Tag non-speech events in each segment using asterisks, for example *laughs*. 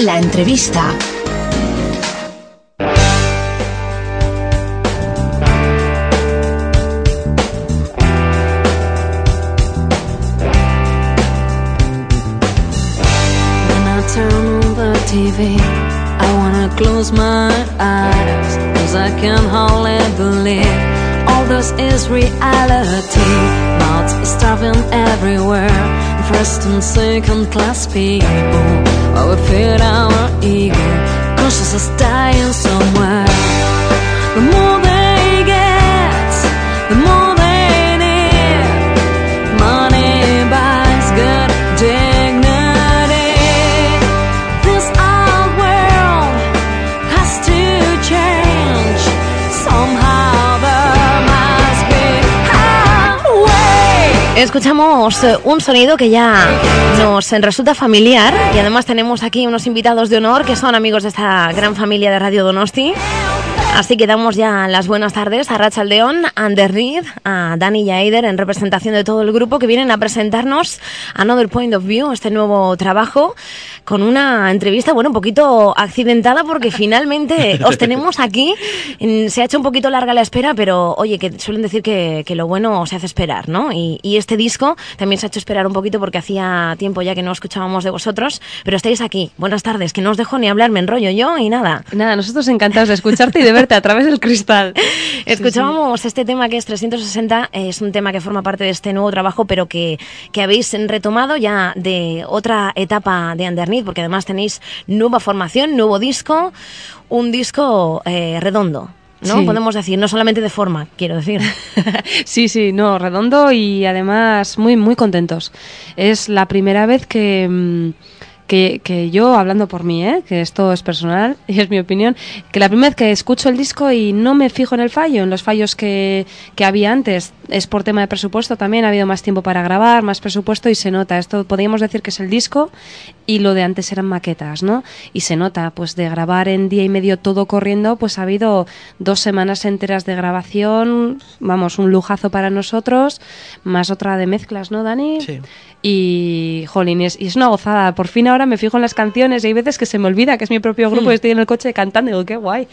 La entrevista. TV. I wanna close my eyes, cause I can hardly believe all this is reality. Mouths starving everywhere, first and second class people. While we feed our ego, consciousness dying somewhere. Escuchamos eh, un sonido que ya nos eh, resulta familiar y además tenemos aquí unos invitados de honor que son amigos de esta gran familia de Radio Donosti. Así que damos ya las buenas tardes a Rachel León, a Ander Reed, a Dani y a Eider en representación de todo el grupo que vienen a presentarnos Another Point of View, este nuevo trabajo, con una entrevista, bueno, un poquito accidentada porque finalmente *laughs* os tenemos aquí. Mm, Se ha hecho un poquito larga la espera, pero oye, que suelen decir que, que lo bueno se hace esperar, ¿no? Y, y este disco también se ha hecho esperar un poquito porque hacía tiempo ya que no escuchábamos de vosotros, pero estáis aquí. Buenas tardes, que no os dejo ni hablar, me enrollo yo y nada. Nada, nosotros encantados de escucharte y de verte a través del cristal. Escuchábamos este tema que es 360, es un tema que forma parte de este nuevo trabajo, pero que, que habéis retomado ya de otra etapa de Underneath, porque además tenéis nueva formación, nuevo disco, un disco eh, redondo. ¿no? Sí. Podemos decir, no solamente de forma, quiero decir. *laughs* Sí, sí, no, redondo y además muy, muy contentos. Es la primera vez que, mm, que, que yo, hablando por mí, ¿eh? que esto es personal *laughs* y es mi opinión, que la primera vez que escucho el disco y no me fijo en el fallo, en los fallos que, que había antes, es por tema de presupuesto también, ha habido más tiempo para grabar, más presupuesto y se nota. Esto podríamos decir que es el disco y lo de antes eran maquetas, ¿no? Y se nota, pues de grabar en día y medio todo corriendo, pues ha habido dos semanas enteras de grabación, vamos, un lujazo para nosotros, más otra de mezclas, ¿no, Dani? Sí. Y, jolín, y es, y es una gozada. Por fin ahora me fijo en las canciones y hay veces que se me olvida que es mi propio grupo y estoy en el coche cantando y digo, qué guay.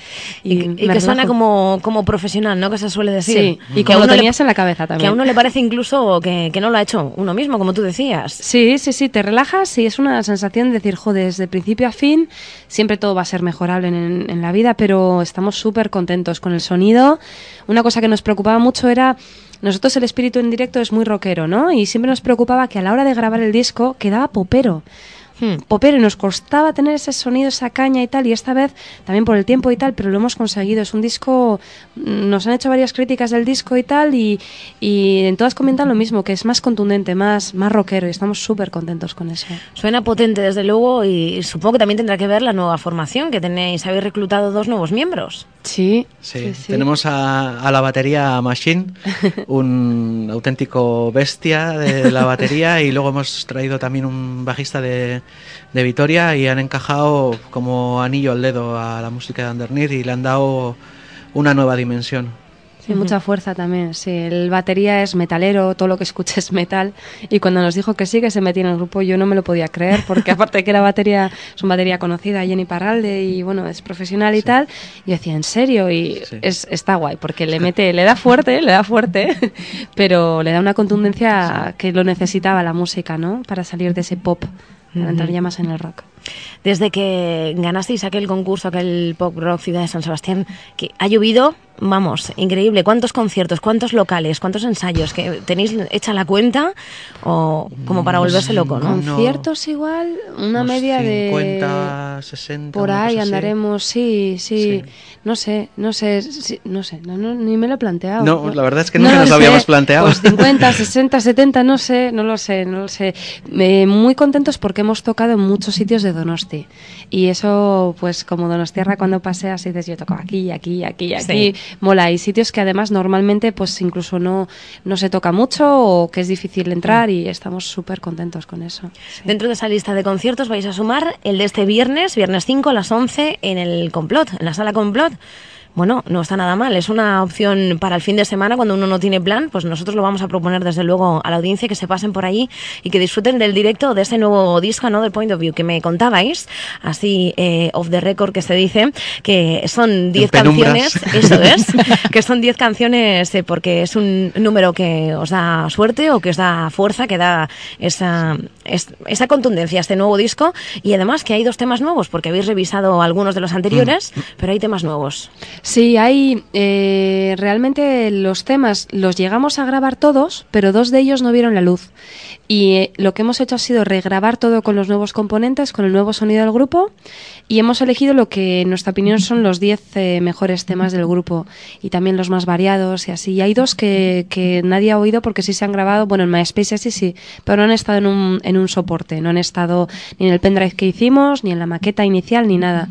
Y, y me que suena como, como profesional, ¿no? Que se suele decir. Sí, y que como lo tenías en la cabeza Que a uno le parece incluso que, que no lo ha hecho uno mismo, como tú decías. Sí, sí, sí, te relajas y es una sensación de decir, joder, desde principio a fin, siempre todo va a ser mejorable en, en la vida, pero estamos súper contentos con el sonido. Una cosa que nos preocupaba mucho era, nosotros el espíritu en directo es muy rockero, ¿no? Y siempre nos preocupaba que a la hora de grabar el disco quedaba popero. Hmm. popero y nos costaba tener ese sonido, esa caña y tal, y esta vez también por el tiempo y tal, pero lo hemos conseguido. Es un disco, mm, nos han hecho varias críticas del disco y tal, y, y en todas comentan lo mismo, que es más contundente, más, más rockero, y estamos súper contentos con eso. Suena potente, desde luego, y supongo que también tendrá que ver la nueva formación que tenéis. Habéis reclutado dos nuevos miembros. Sí, Sí, tenemos a, a la batería Machine, *laughs* un auténtico bestia de la batería, y luego hemos traído también un bajista de, de Vitoria y han encajado como anillo al dedo a la música de Underneath y le han dado una nueva dimensión. Sí, mucha fuerza también. Sí, el batería es metalero, todo lo que escucha es metal. Y cuando nos dijo que sí, que se metía en el grupo, yo no me lo podía creer, porque *laughs* aparte de que la batería es una batería conocida, Jenny Parralde, y bueno, es profesional y tal, yo decía, ¿en serio? Y Sí. es, está guay, porque le mete, le da fuerte, le da fuerte, *laughs* pero le da una contundencia que lo necesitaba la música, ¿no? Para salir de ese pop, para entrar ya más en el rock. Desde que ganasteis aquel concurso, aquel Pop Rock Ciudad de San Sebastián, que ha llovido, vamos, increíble. ¿Cuántos conciertos, cuántos locales, cuántos ensayos? que ¿Tenéis hecha la cuenta? ¿O como para volverse loco, no? No. Conciertos igual, una Unos media de... 50, 60. Por ahí andaremos, sí, sí, Sí. No sé, no sé, sí, no sé, no, no, ni me lo he planteado. No, la verdad es que nunca lo nos lo sé. habíamos planteado. Pues 50, 60, 70, no sé, no lo sé, no lo sé. Eh, muy contentos porque hemos tocado en muchos sitios de Donosti. Y eso, pues como Donostierra, cuando paseas y dices, yo toco aquí, aquí, aquí, aquí, mola. Hay sitios que además normalmente, pues incluso no, no se toca mucho o que es difícil entrar y estamos súper contentos con eso. Dentro de esa lista de conciertos vais a sumar el de este viernes, viernes 5 a las 11 en el Complot, en la sala Complot. Bueno, no está nada mal. Es una opción para el fin de semana cuando uno no tiene plan. Pues nosotros lo vamos a proponer desde luego a la audiencia que se pasen por ahí y que disfruten del directo de ese nuevo disco, ¿no? Del Point of View que me contabais, así eh, off the record que se dice, que son 10 canciones, *laughs* eso es, que son 10 canciones eh, porque es un número que os da suerte o que os da fuerza, que da esa, esa contundencia a este nuevo disco y además que hay dos temas nuevos porque habéis revisado algunos de los anteriores, mm. pero hay temas nuevos. Sí, hay eh, realmente los temas los llegamos a grabar todos, pero dos de ellos no vieron la luz. Y eh, lo que hemos hecho ha sido regrabar todo con los nuevos componentes, con el nuevo sonido del grupo y hemos elegido lo que en nuestra opinión son los 10 eh, mejores temas del grupo y también los más variados y así. Y hay dos que, que, nadie ha oído porque sí se han grabado, bueno, en MySpace sí, sí, pero no han estado en un, en un soporte, no han estado ni en el pendrive que hicimos, ni en la maqueta inicial, ni nada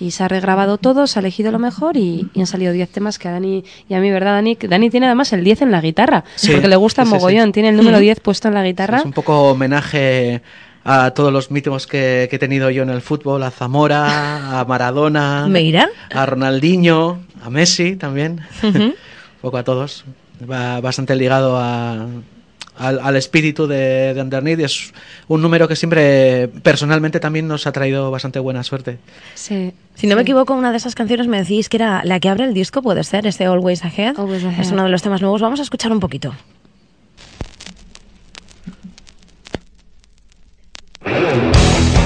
y se ha regrabado todo, se ha elegido lo mejor y, han salido 10 temas que a Dani y a mí, ¿verdad, Dani? Dani tiene además el 10 en la guitarra, porque le gusta mogollón, tiene el número 10 puesto en la guitarra. Es un poco homenaje a todos los mitos que, he tenido yo en el fútbol, a Zamora, a Maradona, a Ronaldinho, a Messi también, *laughs* un poco a todos. Va bastante ligado a, al, espíritu de, de Underneath. Es un número que siempre, personalmente, también nos ha traído bastante buena suerte. Sí. Si no me equivoco, una de esas canciones me decís que era la que abre el disco, puede ser, este Always Ahead. Always Ahead. Es uno de los temas nuevos. Vamos a escuchar un poquito. *laughs*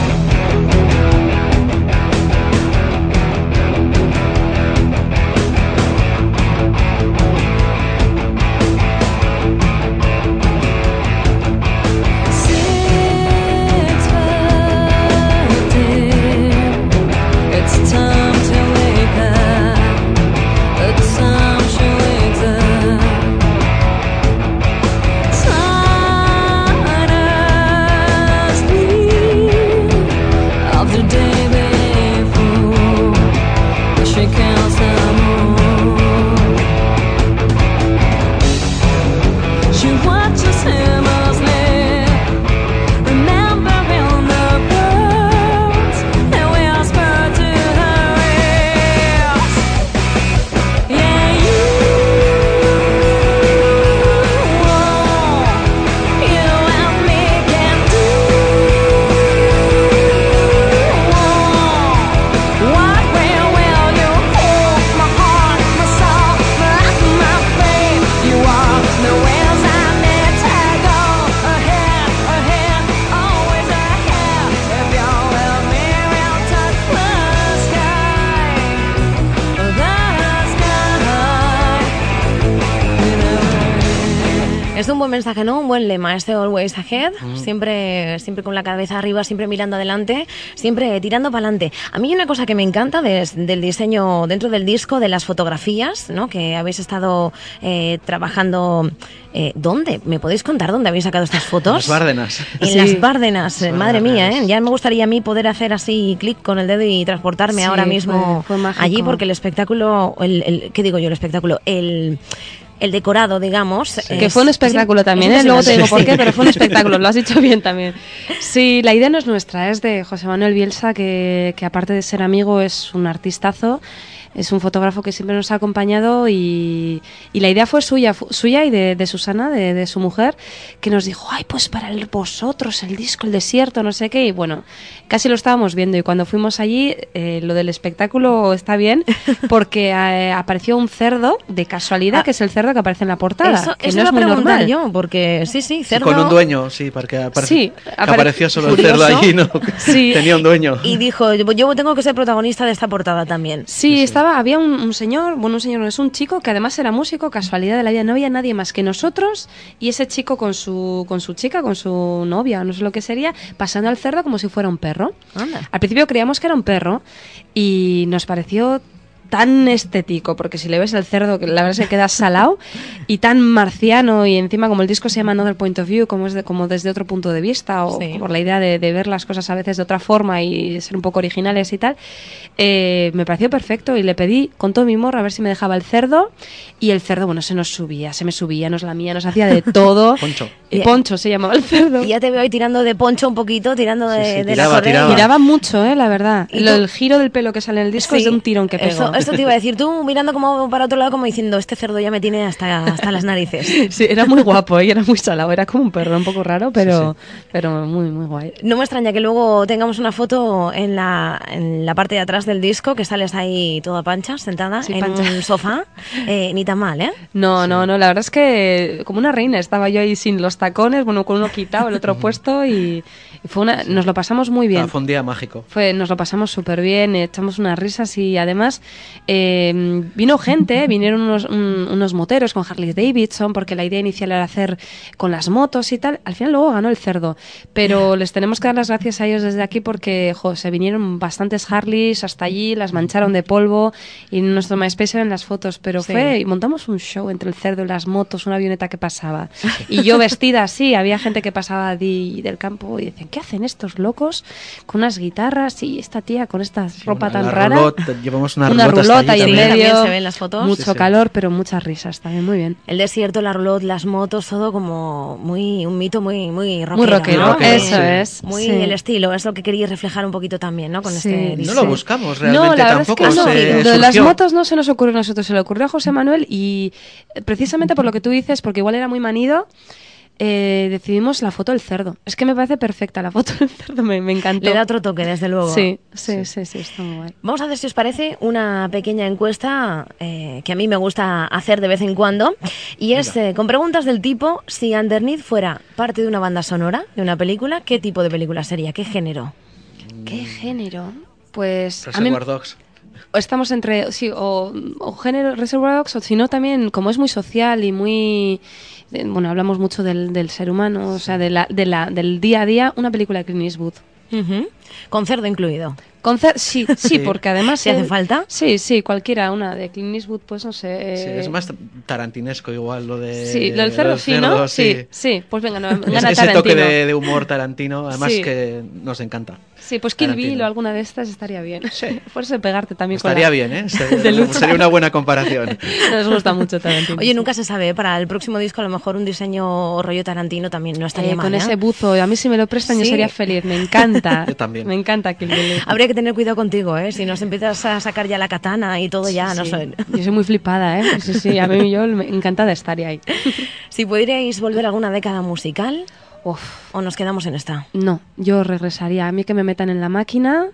mensaje, ¿no? Un buen lema, este Always Ahead, mm. siempre, siempre con la cabeza arriba, siempre mirando adelante, siempre tirando para adelante. A mí hay una cosa que me encanta del diseño dentro del disco, de las fotografías, ¿no? Que habéis estado eh, trabajando. Eh, ¿Dónde? ¿Me podéis contar dónde habéis sacado estas fotos? Las Bárdenas. En las Bárdenas, madre mía, ¿eh? Ya me gustaría a mí poder hacer así clic con el dedo y transportarme ahora mismo allí porque el espectáculo, el, el, ¿qué digo yo? El espectáculo, el el decorado, digamos. Que fue un espectáculo también, ¿eh? luego te digo por qué, pero fue un espectáculo, lo has dicho bien también. *laughs* Sí, la idea no es nuestra, es de José Manuel Bielsa, que, que aparte de ser amigo es un artistazo es un fotógrafo que siempre nos ha acompañado y, y la idea fue suya, suya y de, de Susana, de, de, su mujer, que nos dijo, ay, pues para el, vosotros, el disco, el desierto, no sé qué, y bueno, casi lo estábamos viendo y cuando fuimos allí, eh, lo del espectáculo está bien, *laughs* porque eh, apareció un cerdo de casualidad, ah. que es el cerdo que aparece en la portada, eso, que no es muy normal. yo, porque sí, sí, cerdo... con un dueño, sí, porque apareció solo el cerdo allí, ¿no? Sí. *laughs* Tenía un dueño. Y dijo, yo tengo que ser protagonista de esta portada también. Sí, estaba había un, señor, bueno, un señor no es un chico que además era músico, casualidad de la vida, no había nadie más que nosotros y ese chico con su, con su chica, con su novia, no sé lo que sería, pasando al cerdo como si fuera un perro. Al principio creíamos que era un perro y nos pareció tan estético, porque si le ves el cerdo, que la verdad se queda salado, *laughs* y tan marciano, y encima como el disco se llama Another Point of View, como es de, como desde otro punto de vista, o por la idea de, ver las cosas a veces de otra forma y ser un poco originales y tal, eh, me pareció perfecto y le pedí con todo mi morro a ver si me dejaba el cerdo, y el cerdo, bueno, se nos subía, se me subía, nos lamía, nos hacía de *laughs* todo. Y Poncho se llamaba el cerdo. Y ya te veo ahí tirando de poncho un poquito, tirando de, Sí, sí, de tiraba, la correa. tiraba. Tiraba mucho, eh, la verdad. ¿Y Lo- el giro del pelo que sale en el disco es Sí, de un tirón que pegó. Eso, esto te iba a decir, tú mirando como para otro lado, como diciendo, este cerdo ya me tiene hasta, hasta las narices. *laughs* Sí, era muy guapo y era muy salado. Era como un perro, un poco raro, pero, pero muy, muy guay. No me extraña que luego tengamos una foto en la, en la parte de atrás del disco, que sales ahí toda pancha, sentada Sí, en pancha. un sofá. *laughs* Eh, ni tan mal, ¿eh? No, no, no, la verdad es que como una reina estaba yo ahí sin los tacones, bueno, con uno quitado, el otro puesto y, y fue una, nos lo pasamos muy bien. Ah, fue un día mágico. Fue, nos lo pasamos súper bien, echamos unas risas y además eh, vino gente, *laughs* vinieron unos, un- unos moteros con Harley Davidson, porque la idea inicial era hacer con las motos y tal. Al final luego ganó el cerdo, pero *laughs* les tenemos que dar las gracias a ellos desde aquí porque jo, se vinieron bastantes Harleys hasta allí, las mancharon de polvo y nuestro MySpace eran las fotos, pero Sí. fue, y montamos un show entre el cerdo y las motos, una avioneta que pasaba. Y yo *laughs* vestida así, había gente que pasaba di- del campo y decían, ¿qué hacen estos locos con unas guitarras y esta tía con esta ropa Una- tan rara? llevamos una, Una allí ahí en medio. también se ven las fotos. Mucho Sí, sí. calor, pero muchas risas también, muy bien. El desierto, la roulotte, las motos, todo como muy un mito muy muy rockero. Muy rockero, ¿no? rockero, eso sí. es. Muy sí. el estilo, es lo que queríais reflejar un poquito también, ¿no? Con Sí. este No lo buscamos realmente no, la tampoco. es que no. se Lo de las motos no se nos ocurrió a nosotros, se le ocurrió a José Manuel y eh, precisamente por lo que tú dices, porque igual era muy manido, eh, decidimos la foto del cerdo. Es que me parece perfecta la foto del cerdo, me, me encantó. Le da otro toque, desde luego. Sí, sí, sí, sí, está muy guay. Vamos a hacer, si os parece, una pequeña encuesta eh, que a mí me gusta hacer de vez en cuando. Y es eh, con preguntas del tipo, si Underneath fuera parte de una banda sonora, de una película, ¿qué tipo de película sería? ¿Qué género? ¿Qué género? Pues a mí Reservoir Dogs. Estamos entre sí o, o género Reservoir Dogs o si no también como es muy social y muy de- bueno hablamos mucho del, del ser humano o sea de la, de la, del día a día una película de Clint Eastwood Ujú. Con cerdo incluido. Sí *laughs* sí Sí. porque además ¿Si hace falta? sí sí cualquiera una de Clint Eastwood pues no sé Sí, eh, es más tarantinesco igual lo de sí lo del cerdo del sí sí sí pues venga no, Es- *laughs* gana ese toque de, de humor tarantino, además Sí. que nos encanta. sí pues Kill. Bill o alguna de estas estaría bien por *laughs* eso pegarte también Estaría con la- bien, ¿eh? de Sería, lucha. sería una buena comparación. nos gusta mucho Tarantino Oye, nunca se sabe, ¿eh? para el próximo disco a lo mejor un diseño rollo Tarantino también no estaría Eh, mal. con ¿eh? ese buzo, a mí si me lo prestan yo sería feliz, me encanta. Yo también. Me encanta que le- Habría que tener cuidado contigo, ¿eh? Si nos empiezas a sacar ya la katana y todo ya, no Sí, sé. Yo soy muy flipada, ¿eh? Sí, sí, a mí yo me encanta de estar ahí. *laughs* Si pudierais volver a alguna década musical, Uf, o nos quedamos en esta. no, yo regresaría. A mí que me metan en la máquina,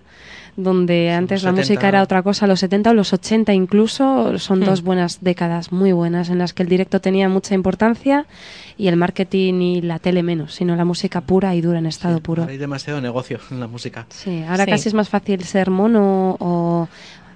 donde antes la 70. música era otra cosa, los 70 o los 80 incluso, son Hmm. dos buenas décadas, muy buenas, en las que el directo tenía mucha importancia y el marketing y la tele menos, sino la música pura y dura en estado puro. Hay demasiado negocio en la música. Sí, ahora Sí. casi es más fácil ser mono o...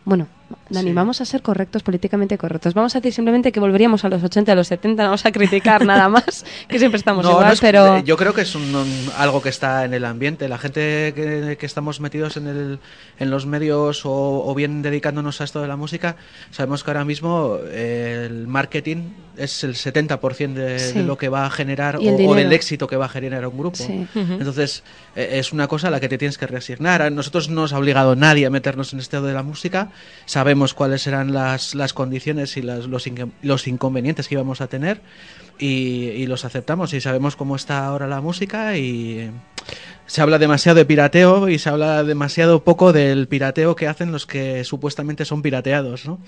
Bueno, Dani, Sí. vamos a ser correctos, políticamente correctos. Vamos a decir simplemente que volveríamos a los 80, a los 70, no vamos a criticar *laughs* nada más, que siempre estamos No, igual, no es- pero... yo creo que es un- un- algo que está en el ambiente. La gente que, que estamos metidos en, el, en los medios o, o bien dedicándonos a esto de la música, sabemos que ahora mismo eh, el marketing es el 70% de, Sí. de lo que va a generar o, del éxito que va a generar un grupo. Sí. Entonces, eh, es una cosa a la que te tienes que reasignar. A nosotros no nos ha obligado nadie a meternos en esto de la música. Sabemos cuáles serán las, las condiciones y las- los, inque- los inconvenientes que íbamos a tener y, y los aceptamos y sabemos cómo está ahora la música y se habla demasiado de pirateo y se habla demasiado poco del pirateo que hacen los que supuestamente son pirateados, ¿no?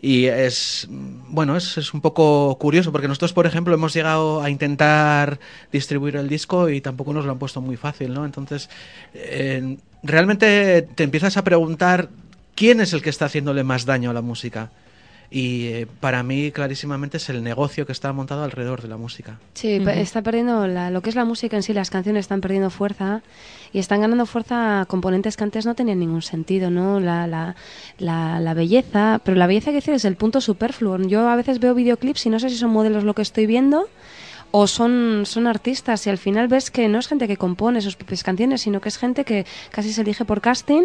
Y es, bueno, es, es un poco curioso porque nosotros, por ejemplo, hemos llegado a intentar distribuir el disco y tampoco nos lo han puesto muy fácil, ¿no? Entonces, eh, realmente te empiezas a preguntar quién es el que está haciéndole más daño a la música. Y eh, para mí, clarísimamente, es el negocio que está montado alrededor de la música. Sí, está perdiendo la- lo que es la música en sí, las canciones están perdiendo fuerza y están ganando fuerza componentes que antes no tenían ningún sentido, ¿no? La, la, la, la belleza, pero la belleza que decir es el punto superfluo. Yo a veces veo videoclips y no sé si son modelos lo que estoy viendo o son, son artistas y al final ves que no es gente que compone sus propias canciones, sino que es gente que casi se elige por casting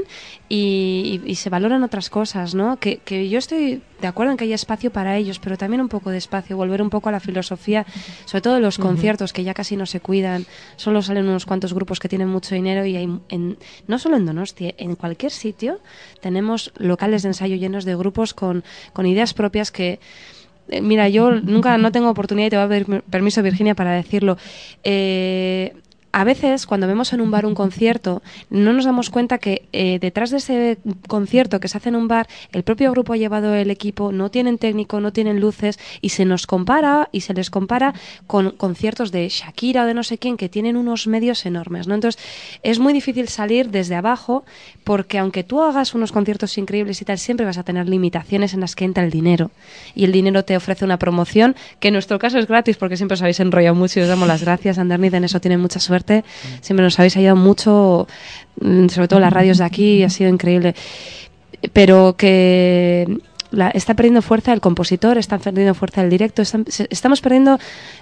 y, y- y se valoran otras cosas, ¿no? Que, que yo estoy de acuerdo en que haya espacio para ellos, pero también un poco de espacio, volver un poco a la filosofía, sobre todo los conciertos que ya casi no se cuidan, solo salen unos cuantos grupos que tienen mucho dinero y hay en, no solo en Donostia, en cualquier sitio tenemos locales de ensayo llenos de grupos con, con ideas propias que mira, yo nunca no tengo oportunidad y te voy a pedir permiso, Virginia, para decirlo. Eh, a veces cuando vemos en un bar un concierto no nos damos cuenta que eh, detrás de ese concierto que se hace en un bar el propio grupo ha llevado el equipo, no tienen técnico, no tienen luces y se nos compara y se les compara con conciertos de Shakira o de no sé quién que tienen unos medios enormes. ¿no? Entonces es muy difícil salir desde abajo porque aunque tú hagas unos conciertos increíbles y tal, siempre vas a tener limitaciones en las que entra el dinero y el dinero te ofrece una promoción que en nuestro caso es gratis porque siempre os habéis enrollado mucho y os damos las gracias. Underneath en eso tienen mucha suerte Siempre nos habéis ayudado mucho, mm, sobre todo las radios de aquí, ha sido increíble. Pero que está perdiendo fuerza el compositor, está perdiendo fuerza el directo, estamos perdiendo,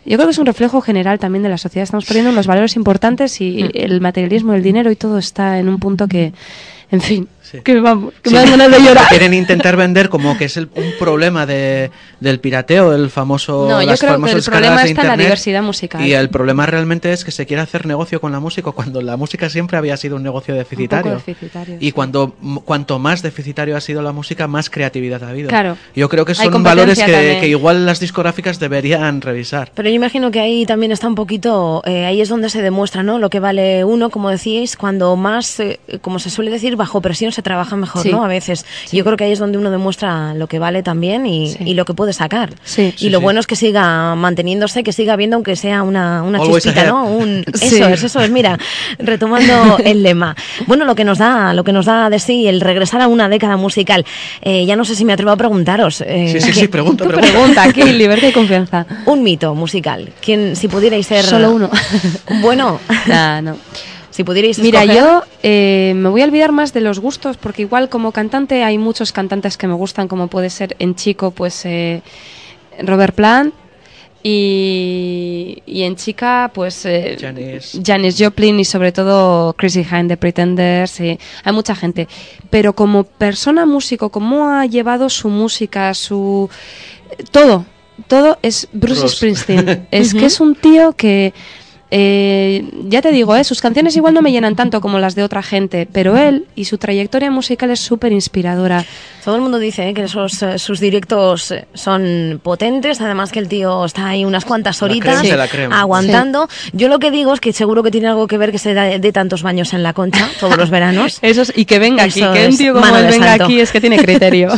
yo creo que es un reflejo general también de la sociedad, estamos perdiendo los valores importantes y mm. el materialismo, el dinero y todo está en un punto que, en fin, que, vamos, que me dan ganas de *laughs* llorar. Quieren intentar vender como que es el, un problema de, del pirateo, el famoso. No, yo creo que el problema está en la diversidad musical. Y el problema realmente es que se quiere hacer negocio con la música cuando la música siempre había sido un negocio deficitario. deficitario y cuando cuanto más deficitario ha sido la música, más creatividad ha habido. Claro. Yo creo que son valores que, que, igual las discográficas deberían revisar. Pero yo imagino que ahí también está un poquito. Eh, ahí es donde se demuestra, ¿no? Lo que vale uno, como decíais, cuando más, eh, como se suele decir, bajo presión se trabaja mejor, ¿no? A veces. Yo creo que ahí es donde uno demuestra lo que vale también y, lo que puede sacar. y lo bueno es que siga manteniéndose, que siga habiendo aunque sea una, una chispita, ¿no? Un, *laughs* eso es, eso es. Mira, retomando *laughs* el lema. Bueno, lo que nos da, lo que nos da de sí el regresar a una década musical. Eh, ya no sé si me atrevo a preguntaros. Eh, sí, sí, sí, *laughs* pregunta, pregunta. pregunta aquí, libertad y confianza. Un mito musical. ¿Quién, si pudierais ser... Solo uno. Bueno. no. Si pudierais Mira, yo eh, me voy a olvidar más de los gustos porque igual como cantante hay muchos cantantes que me gustan, como puede ser en chico, pues eh, Robert Plant. Y, en chica, pues eh, Janis. Joplin y sobre todo Chrissy Hine de Pretenders. hay mucha gente. Pero como persona músico, ¿cómo ha llevado su música, su. todo? Todo es Bruce Springsteen. *laughs* es que es un tío que eh, ya te digo, eh, sus canciones igual no me llenan tanto como las de otra gente, pero él y su trayectoria musical es súper inspiradora. Todo el mundo dice eh, que esos, sus directos son potentes, además que el tío está ahí unas cuantas horitas aguantando. Yo lo que digo es que seguro que tiene algo que ver que se dé tantos baños en la concha todos los veranos. *laughs* Eso y que venga aquí, que un tío como él venga aquí es que tiene criterio.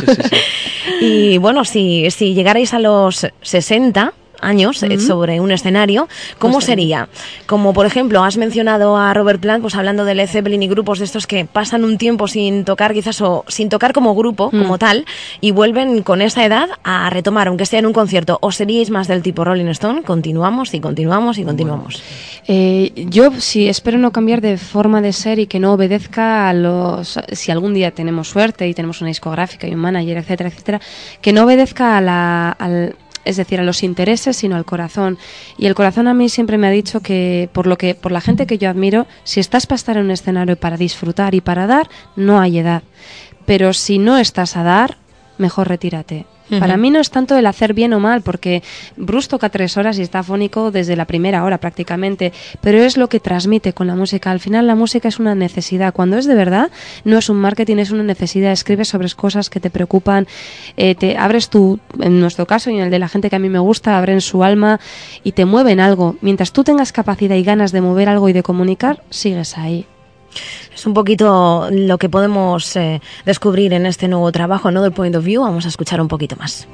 *laughs* y bueno, si, si llegarais a los 60, años eh, sobre un escenario, ¿cómo sería? Como por ejemplo, has mencionado a Robert Plant, pues hablando de Led Zeppelin y grupos de estos que pasan un tiempo sin tocar, quizás o sin tocar como grupo, como tal, y vuelven con esa edad a retomar, aunque sea en un concierto. ¿O seríais más del tipo Rolling Stone? Continuamos y continuamos y continuamos. Eh, yo sí espero no cambiar de forma de ser y que no obedezca a los. Si algún día tenemos suerte y tenemos una discográfica y un manager, etcétera, etcétera, que no obedezca a la, al es decir, a los intereses, sino al corazón. Y el corazón a mí siempre me ha dicho que por lo que por la gente que yo admiro, si estás para estar en un escenario para disfrutar y para dar, no hay edad. Pero si no estás a dar, mejor retírate. Para mí no es tanto el hacer bien o mal, porque Bruce toca tres horas y está fónico desde la primera hora prácticamente, pero es lo que transmite con la música. Al final la música es una necesidad. Cuando es de verdad, no es un marketing, es una necesidad. Escribes sobre cosas que te preocupan, eh, te abres tu, en nuestro caso y en el de la gente que a mí me gusta, abren su alma y te mueven algo. Mientras tú tengas capacidad y ganas de mover algo y de comunicar, sigues ahí. Es un poquito lo que podemos eh, descubrir en este nuevo trabajo, ¿no? Del Point of View. Vamos a escuchar un poquito más.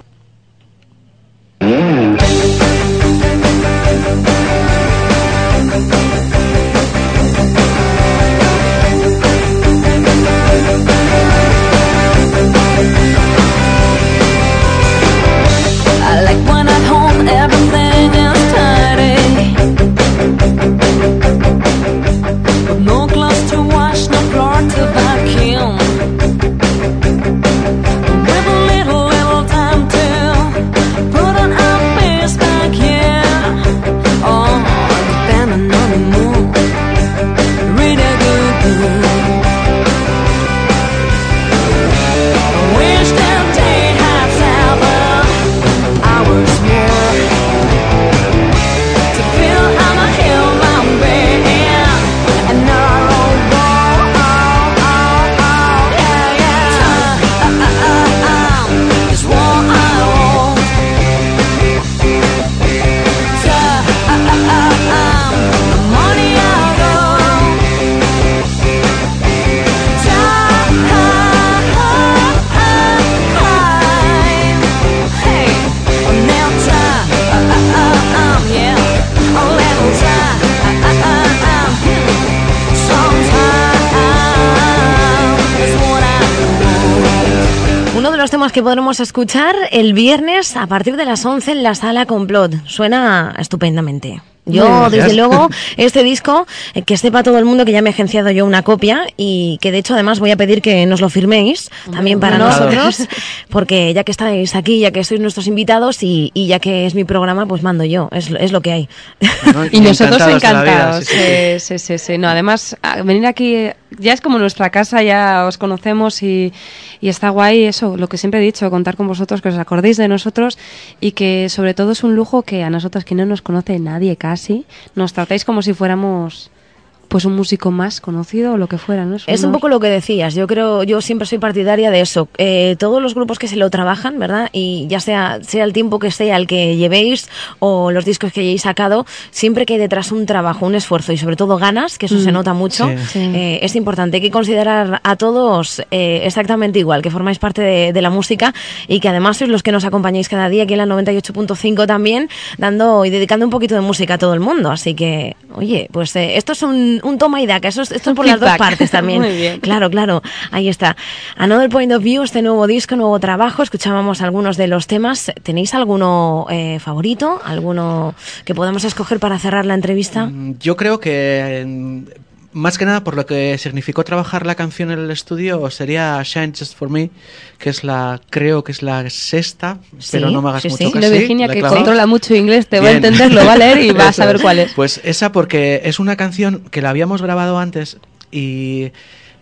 Podremos escuchar el viernes a partir de las 11 en la sala Complot. Suena estupendamente. Yo, desde luego, *laughs* este disco, eh, que sepa todo el mundo que ya me he agenciado yo una copia y que de hecho además voy a pedir que nos lo firméis también para nosotros, *laughs* porque ya que estáis aquí, ya que sois nuestros invitados y, ya que es mi programa, pues mando yo, es, es lo que hay. *laughs* y nosotros encantados. sí, sí, sí, sí, No, además, venir aquí ya es como nuestra casa, ya os conocemos y, y está guay eso, lo que siempre he dicho, contar con vosotros, que os acordéis de nosotros y que sobre todo es un lujo que a nosotros que no nos conoce nadie casi, nos tratáis como si fuéramos pues un músico más conocido o lo que fuera, ¿no? Es un poco lo que decías. Yo creo, yo siempre soy partidaria de eso. Eh, todos los grupos que se lo trabajan, ¿verdad? Y ya sea sea el tiempo que sea el que llevéis o los discos que hayáis sacado, siempre que hay detrás un trabajo, un esfuerzo y sobre todo ganas, que eso se mm. nota mucho, eh, es importante. Hay que considerar a todos eh, exactamente igual, que formáis parte de, la música y que además sois los que nos acompañáis cada día aquí en la 98.5 también, dando y dedicando un poquito de música a todo el mundo. Así que, oye, pues esto es un un, toma y daca. Eso es, esto es por las dos partes también. *laughs* Muy bien. Claro, claro. Ahí está. Another Point of View, este nuevo disco, nuevo trabajo. Escuchábamos algunos de los temas. ¿Tenéis alguno eh, favorito? ¿Alguno que podamos escoger para cerrar la entrevista? Mm, yo creo que más que nada por lo que significó trabajar la canción en el estudio sería Shine Just For Me, que es la, creo que es la sexta, pero no me hagas mucho sí. caso. Virginia, que controla mucho inglés, te va a entender, lo va a leer y *laughs* va a saber cuál es. Pues esa porque es una canción que la habíamos grabado antes y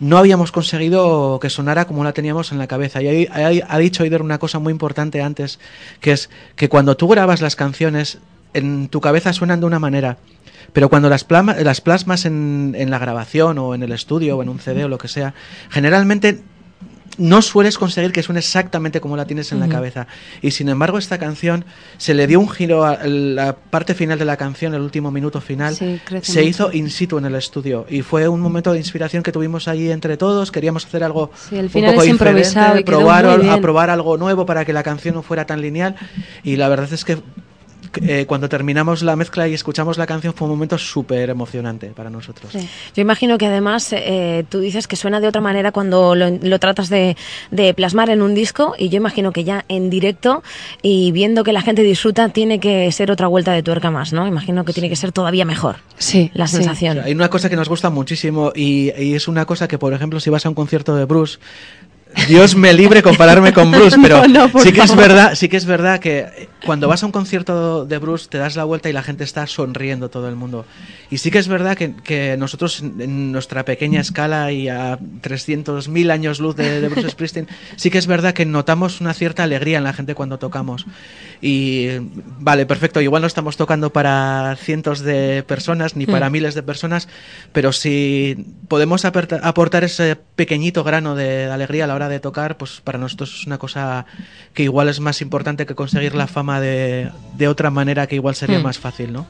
no habíamos conseguido que sonara como la teníamos en la cabeza. Y ha dicho Aider una cosa muy importante antes, que es que cuando tú grabas las canciones, en tu cabeza suenan de una manera pero cuando las, las plasmas en, en la grabación o en el estudio o en un CD o lo que sea, generalmente no sueles conseguir que suene exactamente como la tienes en la cabeza. Y sin embargo, esta canción se le dio un giro a la parte final de la canción, el último minuto final. se hizo in situ en el estudio. Y fue un momento de inspiración que tuvimos allí entre todos. Queríamos hacer algo un poco diferente, probar, a probar algo nuevo para que la canción no fuera tan lineal. Y la verdad es que eh, cuando terminamos la mezcla y escuchamos la canción fue un momento súper emocionante para nosotros. Yo imagino que además eh, tú dices que suena de otra manera cuando lo, tratas de, plasmar en un disco y yo imagino que ya en directo y viendo que la gente disfruta tiene que ser otra vuelta de tuerca más, ¿no? Imagino que tiene que ser todavía mejor sí, la sensación. hay una cosa que nos gusta muchísimo y, y es una cosa que, por ejemplo, si vas a un concierto de Bruce, Dios me libre compararme con Bruce, *laughs* pero sí que es verdad, sí que es verdad que cuando vas a un concierto de Bruce te das la vuelta y la gente está sonriendo todo el mundo. Y sí que es verdad que, nosotros en nuestra pequeña escala y a 300.000 años luz de, Bruce Springsteen, sí que es verdad que notamos una cierta alegría en la gente cuando tocamos. Y vale, perfecto, igual no estamos tocando para cientos de personas ni para mm. miles de personas, pero si podemos aportar ese pequeñito grano de alegría a la hora de tocar, pues para nosotros es una cosa que igual es más importante que conseguir la fama de, de otra manera que igual sería hmm. más fácil, ¿no?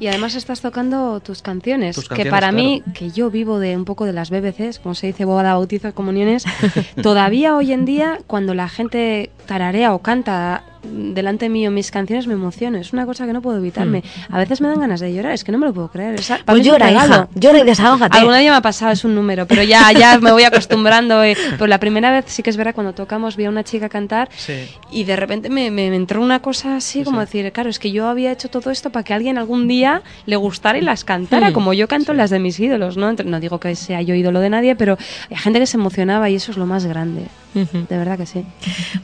Y además estás tocando tus canciones, que para mí, que yo vivo de un poco de las BBCs, como se dice, boda, bautizos, comuniones, *laughs* todavía hoy en día cuando la gente tararea o canta delante mío mis canciones me emociono. Es una cosa que no puedo evitarme. Hmm. A veces me dan ganas de llorar, es que no me lo puedo creer. pues llora, hija, llora y desahógate. Alguna día me ha pasado, es un número, pero ya, *laughs* ya me voy acostumbrando. Eh. Pues la primera vez sí que es verdad, cuando tocamos vi a una chica cantar y de repente me, me, entró una cosa así como decir, claro, es que yo había hecho todo esto para que alguien algún día le gustara y las cantara, hmm. como yo canto las de mis ídolos, ¿no? No digo que sea yo ídolo de nadie, pero hay gente que se emocionaba y eso es lo más grande. De verdad que sí.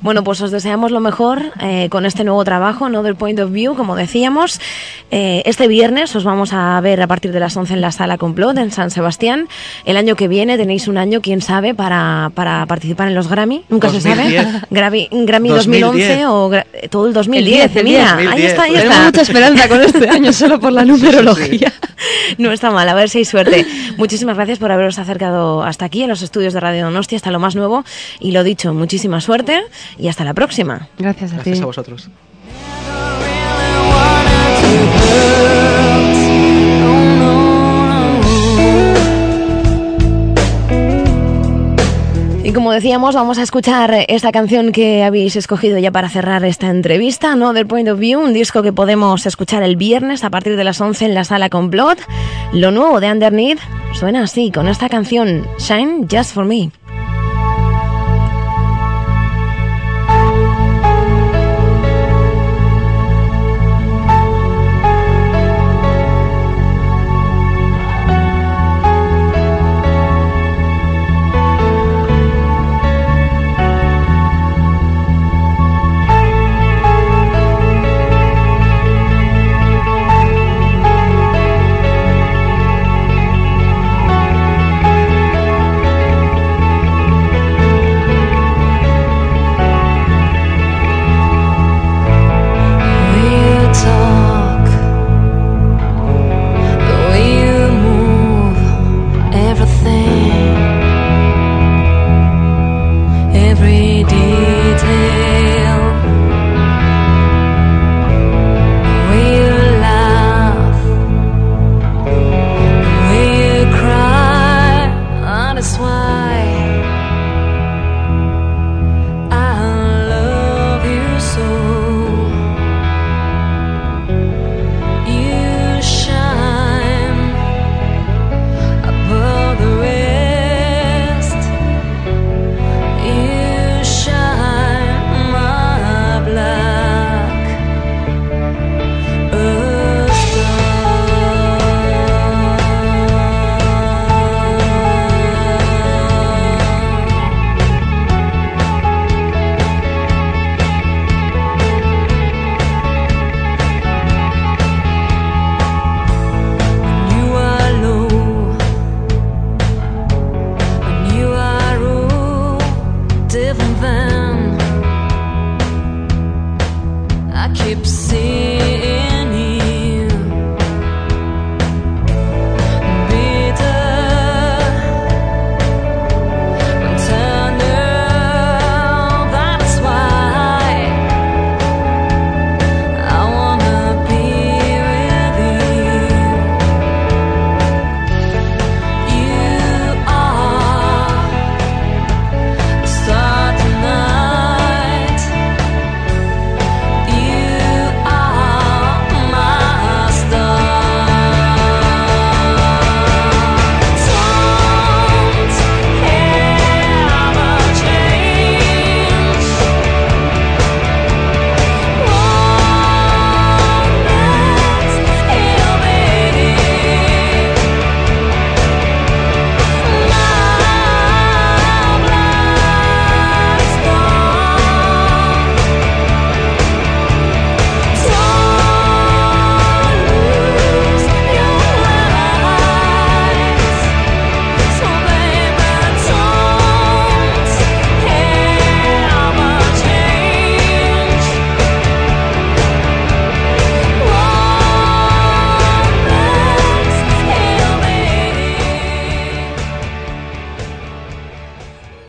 Bueno, pues os deseamos lo mejor eh, con este nuevo trabajo, Another Point of View, como decíamos. Eh, este viernes os vamos a ver a partir de las 11 en la sala Complot en San Sebastián. El año que viene tenéis un año, quién sabe, para, para participar en los Grammy. Nunca se sabe. *laughs* Grammy, Grammy 2011 o todo el 2010. Mira, ahí está, ahí está. Tengo mucha esperanza con este año *laughs* solo por la numerología. no está mal, a ver si hay suerte. Muchísimas gracias por haberos acercado hasta aquí en los estudios de Radio Donosti, hasta lo más nuevo. Y lo dicho, muchísima suerte y hasta la próxima. Gracias a Gracias a vosotros. Y como decíamos, vamos a escuchar esta canción que habéis escogido ya para cerrar esta entrevista, ¿no? Del Point of View, un disco que podemos escuchar el viernes a partir de las 11 en la sala Complot. Lo nuevo de Underneath suena así, con esta canción, Shine Just For Me.